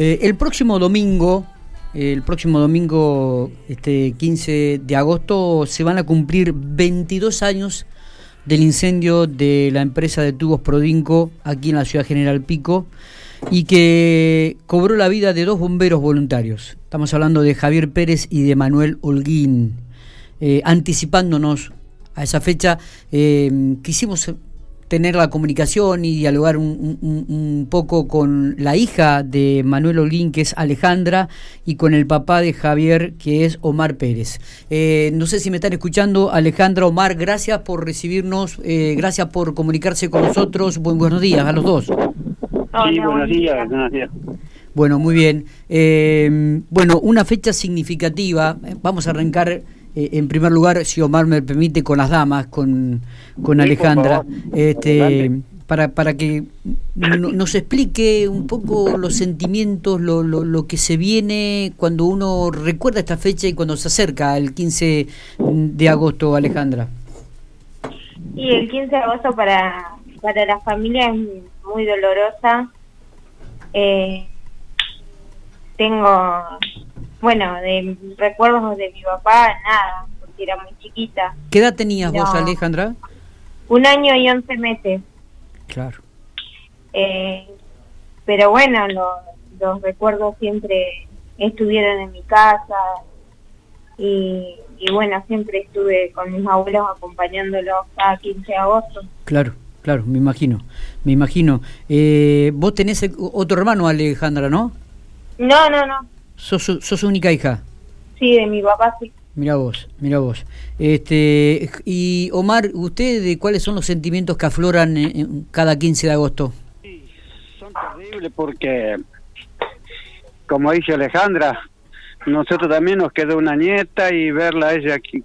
Eh, el próximo domingo, el próximo domingo, este 15 de agosto, se van a cumplir 22 años del incendio de la empresa de tubos Prodinco aquí en la ciudad General Pico y que cobró la vida de dos bomberos voluntarios. Estamos hablando de Javier Pérez y de Manuel Holguín. Eh, anticipándonos a esa fecha, eh, quisimos tener la comunicación y dialogar un, poco con la hija de Manuel Holguín, que es Alejandra, y con el papá de Javier, que es Omar Pérez. Eh, no sé si me están escuchando, Alejandra, Omar, gracias por recibirnos, eh, gracias por comunicarse con nosotros. buenos días a los dos. Sí, buenos días, buenos días. Bueno, muy bien. Eh, bueno, una fecha significativa. Vamos a arrancar eh, en primer lugar, si Omar me permite, con las damas, con, con Alejandra, este, para, para que nos explique un poco los sentimientos, lo, lo, lo, que se viene cuando uno recuerda esta fecha y cuando se acerca el 15 de agosto, Alejandra. Y el 15 de agosto para, para la familia es muy dolorosa. Eh, tengo bueno, de recuerdos de mi papá, nada, porque era muy chiquita. ¿Qué edad tenías vos, Alejandra? Un año y once meses. Claro. Eh, pero bueno, los recuerdos siempre estuvieron en mi casa y, y, bueno, siempre estuve con mis abuelos acompañándolos cada 15 de agosto. Claro, claro, me imagino, me imagino. Eh, vos tenés otro hermano, Alejandra, ¿no? No, no, no. ¿Sos, sos única hija? Sí, de mi papá sí. Mira vos, mira vos. Este, y Omar, ¿usted de cuáles son los sentimientos que afloran en, cada 15 de agosto? Sí, son terribles porque, como dice Alejandra, nosotros también nos quedó una nieta y verla a ella que,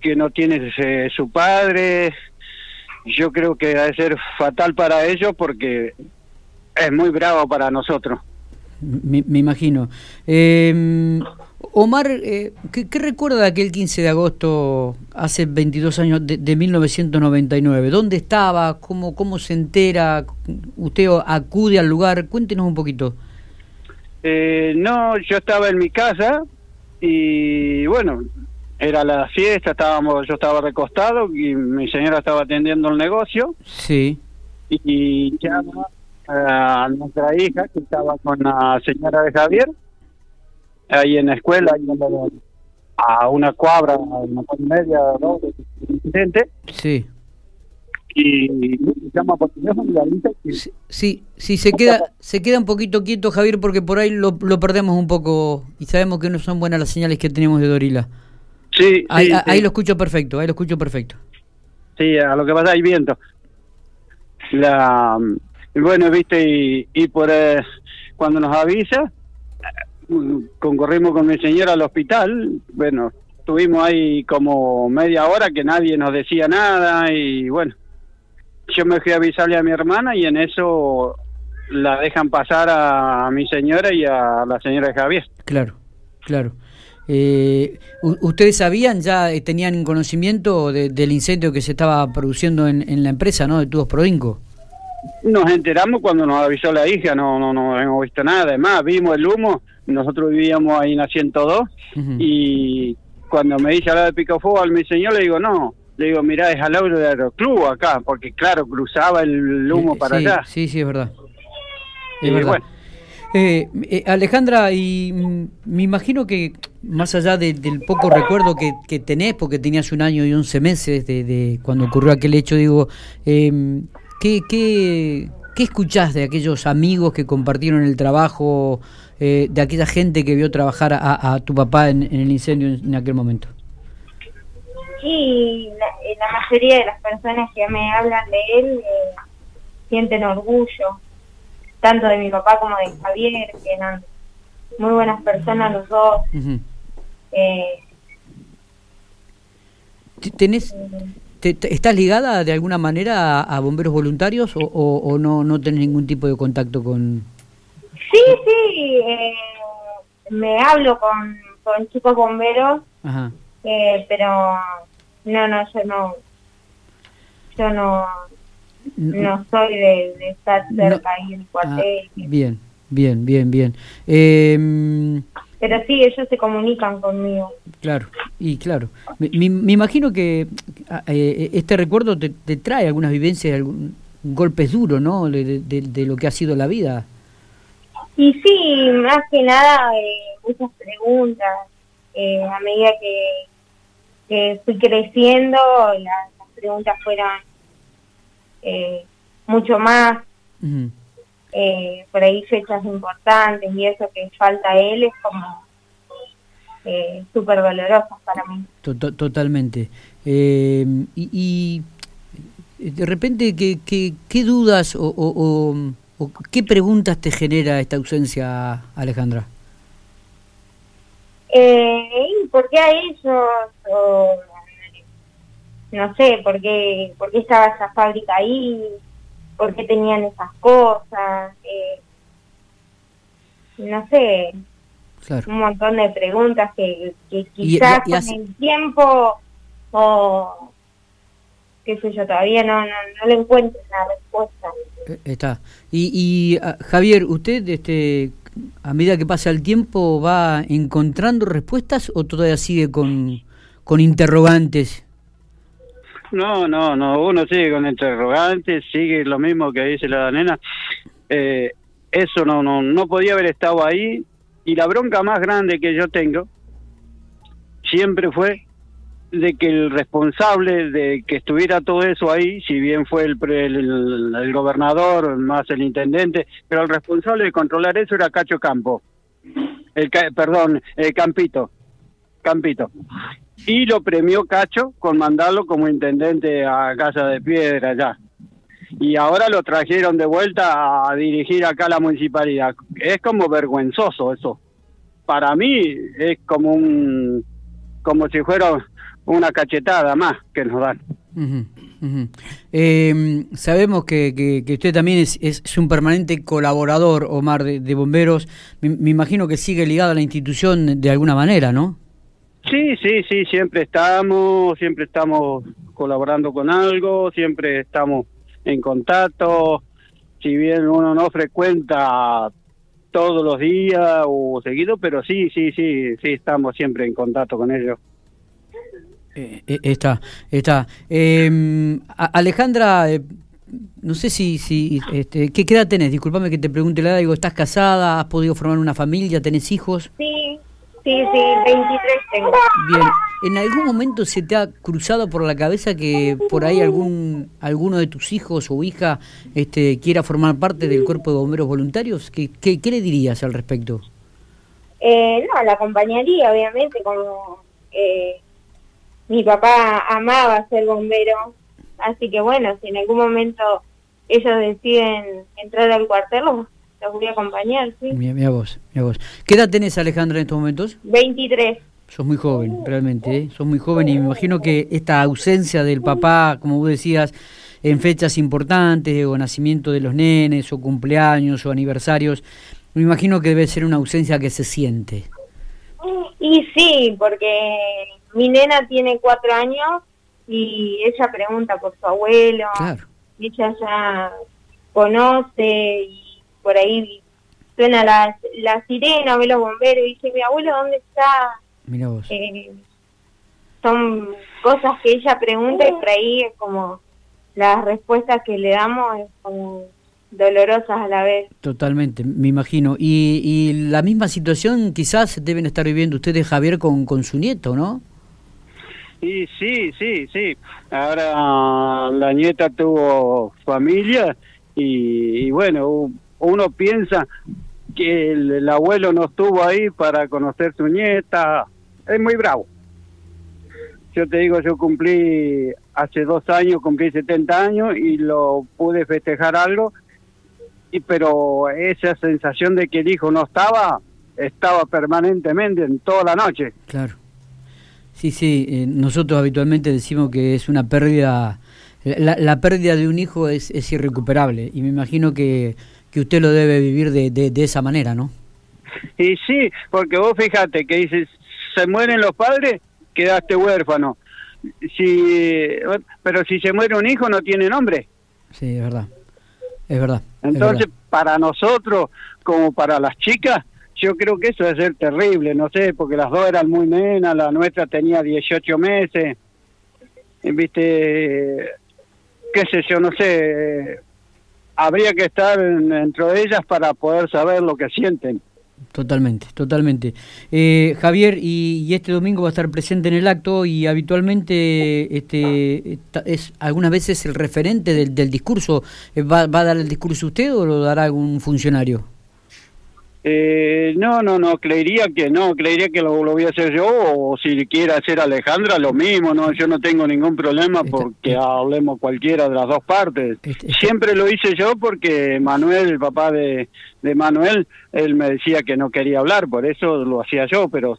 que no tiene su padre, yo creo que ha de ser fatal para ellos porque es muy bravo para nosotros. Me, imagino. Eh, Omar, eh, ¿qué, recuerda de aquel 15 de agosto, hace 22 años, de, 1999? ¿Dónde estaba? ¿Cómo, ¿Cómo se entera? ¿Usted acude al lugar? Cuéntenos un poquito. Eh, no, yo estaba en mi casa y bueno, era la fiesta, estábamos, yo estaba recostado y mi señora estaba atendiendo el negocio. Sí. Y, y ya a nuestra hija que estaba con la señora de Javier ahí en la escuela a una cuadra una media ¿no? incidente. Sí. Y llama por teléfono y sí, sí se queda se queda un poquito quieto Javier porque por ahí lo, lo perdemos un poco y sabemos que no son buenas las señales que tenemos de Dorila. Sí ahí, ahí lo escucho perfecto ahí lo escucho perfecto. Sí a lo que pasa hay viento. La y bueno, viste, y, por eh, cuando nos avisa, concorrimos con mi señora al hospital, bueno, estuvimos ahí como media hora que nadie nos decía nada y bueno, yo me fui a avisarle a mi hermana y en eso la dejan pasar a, mi señora y a la señora de Javier. Claro, claro. Eh, ¿Ustedes sabían, ya eh, tenían conocimiento del incendio que se estaba produciendo en, la empresa, ¿no? De Tubos Prodinco. Nos enteramos cuando nos avisó la hija, no no no hemos visto nada. Además, vimos el humo, nosotros vivíamos ahí en la 102 y cuando me dice hablar de Picafuego al mi señor le digo, no, le digo, mirá, es al lado de Aeroclub acá, porque claro, cruzaba el humo para allá. Sí, sí, es verdad. Es verdad. Eh, eh, Alejandra, y mm, me imagino que más allá del poco recuerdo que, que, tenés, porque tenías un año y once meses de, de cuando ocurrió aquel hecho, digo, eh, ¿Qué, qué, qué escuchás de aquellos amigos que compartieron el trabajo, eh, de aquella gente que vio trabajar a, tu papá en, el incendio en, aquel momento? Sí, la, eh, la, mayoría de las personas que me hablan de él eh, sienten orgullo, tanto de mi papá como de Javier, que eran muy buenas personas los dos. ¿Tenés, ¿Estás ligada de alguna manera a, bomberos voluntarios o, no, no tenés ningún tipo de contacto con...? Sí, sí, eh, me hablo con, con chicos bomberos, eh, pero no, no, yo no, yo no, no soy de, estar cerca ahí en el cuartel. Ah, bien, Bien, bien, bien. Eh, Pero sí, ellos se comunican conmigo. Claro, y claro. Me, me- me imagino que ah, eh, este recuerdo te, te trae algunas vivencias, algún, golpes duros, ¿no? De, de- de lo que ha sido la vida. Y sí, más que nada, eh, muchas preguntas. Eh, a medida que, que fui creciendo, las, las preguntas fueron eh, mucho más. Eh, por ahí fechas importantes y eso que falta él es como eh, súper doloroso para mí. To- to- totalmente. Eh, y, y, eh, de repente, ¿qué, qué, qué dudas o, o- o- o qué preguntas te genera esta ausencia, Alejandra? Eh, ¿y ¿Por qué a ellos? O, no sé, ¿por qué, ¿por qué estaba esa fábrica ahí? ¿Por qué tenían esas cosas? Eh, no sé, Claro. un montón de preguntas que, que Y- quizás y- y con el tiempo o qué sé yo, todavía no, no, no le encuentro una respuesta. Eh, Está. Y, y ah, Javier, ¿usted este, a medida que pasa el tiempo va encontrando respuestas o todavía sigue con, con interrogantes? No, no, no, uno sigue con interrogantes, sigue lo mismo que dice la nena. Eh, eso no, no, no podía haber estado ahí. Y la bronca más grande que yo tengo siempre fue de que el responsable de que estuviera todo eso ahí, si bien fue el, el, gobernador más el intendente, pero el responsable de controlar eso era Cacho Campo, el perdón, eh, Campito, Campito. Y lo premió Cacho con mandarlo como intendente a Casa de Piedra allá. Y ahora lo trajeron de vuelta a dirigir acá la municipalidad. Es como vergüenzoso eso. Para mí es como un como si fuera una cachetada más que nos dan. Eh, sabemos que, que- usted también es, es- un permanente colaborador, Omar, de, de bomberos. Me, me imagino que sigue ligado a la institución de alguna manera, ¿no? Sí, sí, sí, siempre estamos, siempre estamos colaborando con algo, siempre estamos en contacto. Si bien uno no frecuenta todos los días o seguido, pero sí, sí, sí, sí, estamos siempre en contacto con ellos. Eh, eh, está, está. Eh, a- Alejandra, eh, no sé si, si este, ¿qué, qué edad tenés? Disculpame que te pregunte la edad. Digo, ¿estás casada? ¿Has podido formar una familia? ¿Tenés hijos? Sí, sí, sí, 23 tengo. Bien. ¿En algún momento se te ha cruzado por la cabeza que por ahí algún alguno de tus hijos o hija este, quiera formar parte del cuerpo de bomberos voluntarios? ¿Qué, qué, qué le dirías al respecto? Eh, no, la acompañaría, obviamente, como eh, mi papá amaba ser bombero, así que bueno, si en algún momento ellos deciden entrar al cuartel, los, los voy a acompañar, sí. Mira, mira vos, mira vos. ¿Qué edad tenés, Alejandra, en estos momentos? 23. Sos muy joven, realmente, ¿eh? Sos muy joven y me imagino que esta ausencia del papá, como vos decías, en fechas importantes, o nacimiento de los nenes, o cumpleaños, o aniversarios, me imagino que debe ser una ausencia que se siente. Y sí, porque mi nena tiene cuatro años y ella pregunta por su abuelo, Claro. ella ya conoce y por ahí suena la, la sirena, ve los bomberos y dice, mi abuelo, ¿dónde está? Mira vos. Eh, son cosas que ella pregunta y por ahí es como las respuestas que le damos es como dolorosas a la vez. Totalmente, me imagino. Y, y la misma situación quizás deben estar viviendo ustedes, Javier, con, con su nieto, ¿no? Y sí, sí, sí. Ahora la nieta tuvo familia y, y bueno, uno piensa que el, el abuelo no estuvo ahí para conocer su nieta. Es muy bravo. Yo te digo, yo cumplí hace dos años, cumplí 70 años y lo pude festejar algo, y pero esa sensación de que el hijo no estaba, estaba permanentemente en toda la noche. Claro. Sí, sí, eh, nosotros habitualmente decimos que es una pérdida, la, la pérdida de un hijo es, es irrecuperable y me imagino que, que usted lo debe vivir de, de, de esa manera, ¿no? Y sí, porque vos fíjate que dices, se mueren los padres, quedaste huérfano. Si, pero si se muere un hijo no tiene nombre. Sí, es verdad. Es verdad. es Entonces, verdad. para nosotros, como para las chicas, yo creo que eso debe ser terrible, no sé, porque las dos eran muy nenas, la nuestra tenía 18 meses, viste, qué sé yo, no sé, habría que estar dentro de ellas para poder saber lo que sienten. Totalmente, totalmente. Eh, Javier, y, este domingo va a estar presente en el acto y habitualmente este, es algunas veces el referente del, del discurso. ¿Va, ¿Va a dar el discurso usted o lo dará algún funcionario? Eh, no, no, no, creería que no, creería que lo, voy a hacer yo o si quiere hacer Alejandra lo mismo, no, yo no tengo ningún problema porque hablemos cualquiera de las dos partes. Siempre lo hice yo porque Manuel, el papá de, de Manuel, él me decía que no quería hablar, por eso lo hacía yo, pero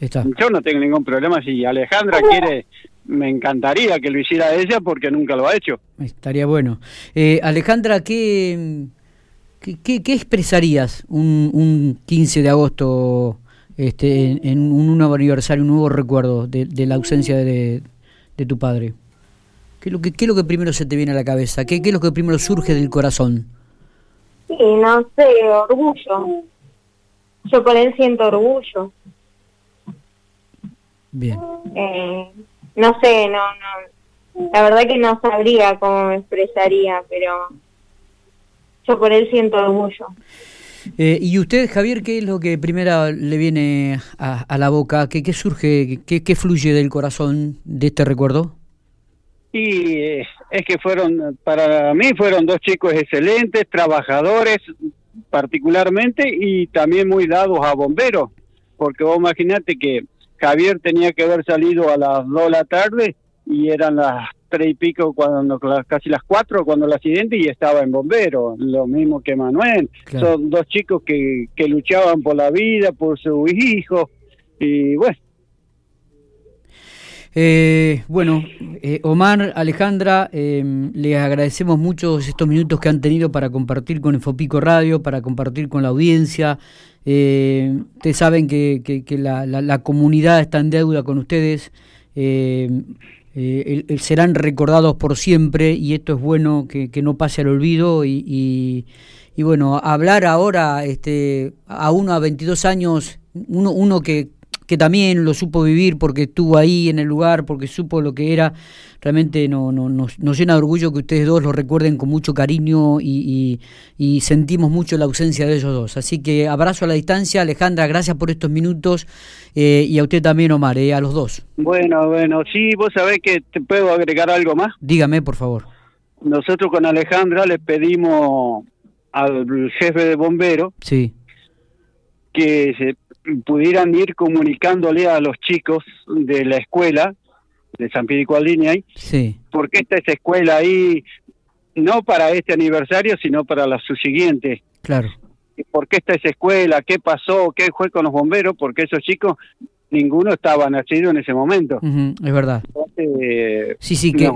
yo no tengo ningún problema si Alejandra quiere me encantaría que lo hiciera ella porque nunca lo ha hecho. Estaría bueno. Eh, Alejandra, ¿qué, ¿Qué, qué, expresarías un, un, 15 de agosto este, en, un nuevo aniversario, un nuevo recuerdo de, la ausencia de, de, tu padre? ¿Qué es, lo que, ¿Qué es lo que primero se te viene a la cabeza? ¿Qué, ¿Qué es lo que primero surge del corazón? Sí, no sé, orgullo. Yo por él siento orgullo. Bien. Eh, no sé, no, no. La verdad que no sabría cómo me expresaría, pero yo por él siento orgullo. Eh, ¿Y usted, Javier, qué es lo que primero le viene a, la boca? ¿Qué, qué surge, qué, qué, fluye del corazón de este recuerdo? Y eh, es que fueron, para mí fueron dos chicos excelentes, trabajadores particularmente y también muy dados a bomberos, porque vos imaginate que Javier tenía que haber salido a las dos de la tarde y eran las tres y pico, cuando casi las cuatro cuando el accidente y estaba en bombero, lo mismo que Manuel. Son dos chicos que, que luchaban por la vida, por su hijo y bueno. Eh, bueno, eh, Omar, Alejandra, eh, les agradecemos mucho estos minutos que han tenido para compartir con Infopico Radio, para compartir con la audiencia. Eh, ustedes saben que, que, la, la, la, comunidad está en deuda con ustedes. Eh, eh, serán recordados por siempre y esto es bueno que, no pase al olvido y, y, bueno, hablar ahora este, a uno a 22 años, uno, uno que, que también lo supo vivir porque estuvo ahí en el lugar, porque supo lo que era. Realmente no, no, nos, nos llena de orgullo que ustedes dos lo recuerden con mucho cariño y, y, sentimos mucho la ausencia de ellos dos. Así que abrazo a la distancia. Alejandra, gracias por estos minutos eh, y a usted también, Omar, eh, a los dos. Bueno, bueno, sí, vos sabés que te puedo agregar algo más. Dígame, por favor. Nosotros con Alejandra le pedimos al jefe de bomberos sí. que se pudieran ir comunicándole a los chicos de la escuela de San Pedro y sí. porque esta es escuela ahí no para este aniversario, sino para la subsiguiente. Claro. ¿Por qué está esa escuela? ¿Qué pasó? ¿Qué fue con los bomberos? Porque esos chicos, ninguno estaba nacido en ese momento. es verdad. sí, sí, que,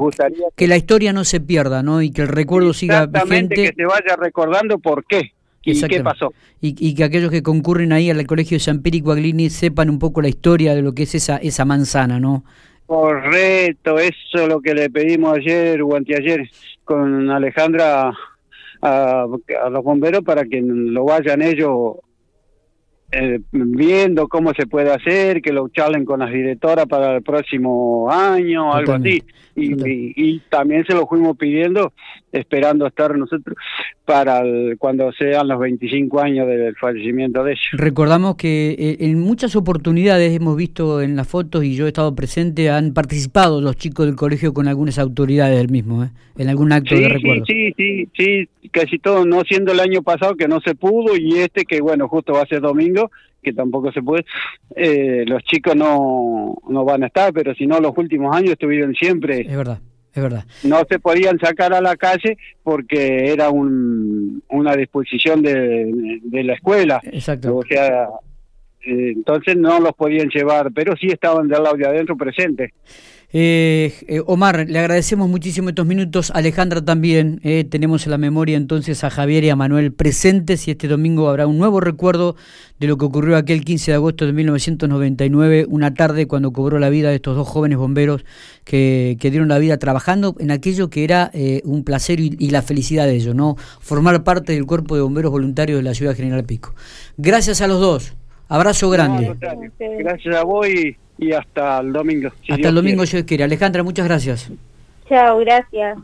que, la historia no se pierda, ¿no? Y que el recuerdo siga vigente. que se vaya recordando por qué. ¿Y qué pasó? Y, que aquellos que concurren ahí al colegio de San Piri Aglini sepan un poco la historia de lo que es esa, esa manzana, ¿no? Correcto, eso es lo que le pedimos ayer o anteayer con Alejandra a, a los bomberos para que lo vayan ellos eh, viendo cómo se puede hacer, que lo charlen con las directoras para el próximo año, algo así. Y, también se lo fuimos pidiendo, esperando estar nosotros para cuando sean los 25 años del fallecimiento de ellos. Recordamos que eh, en muchas oportunidades hemos visto en las fotos y yo he estado presente, han participado los chicos del colegio con algunas autoridades del mismo, ¿eh? en algún acto de recuerdo. Sí, sí, sí, casi todo, no siendo el año pasado que no se pudo y este que bueno, justo va a ser domingo, que tampoco se puede, eh, los chicos no, no van a estar, pero si no, los últimos años estuvieron siempre. Es verdad, es verdad. No se podían sacar a la calle porque era un, una disposición de, de la escuela. Exacto. O sea, entonces no los podían llevar, pero sí estaban del lado de adentro presentes. Eh, eh, Omar, le agradecemos muchísimo estos minutos. Alejandra también. Eh, tenemos en la memoria entonces a Javier y a Manuel presentes y este domingo habrá un nuevo recuerdo de lo que ocurrió aquel 15 de agosto de 1999, una tarde cuando cobró la vida de estos dos jóvenes bomberos que, dieron la vida trabajando en aquello que era eh, un placer y, la felicidad de ellos, ¿no? Formar parte del cuerpo de bomberos voluntarios de la ciudad General Pico. Gracias a los dos. Abrazo grande. No, Gracias a vos y y hasta el domingo. Si hasta Dios el domingo, quiere. yo quiero. Alejandra, muchas gracias. Chao, gracias.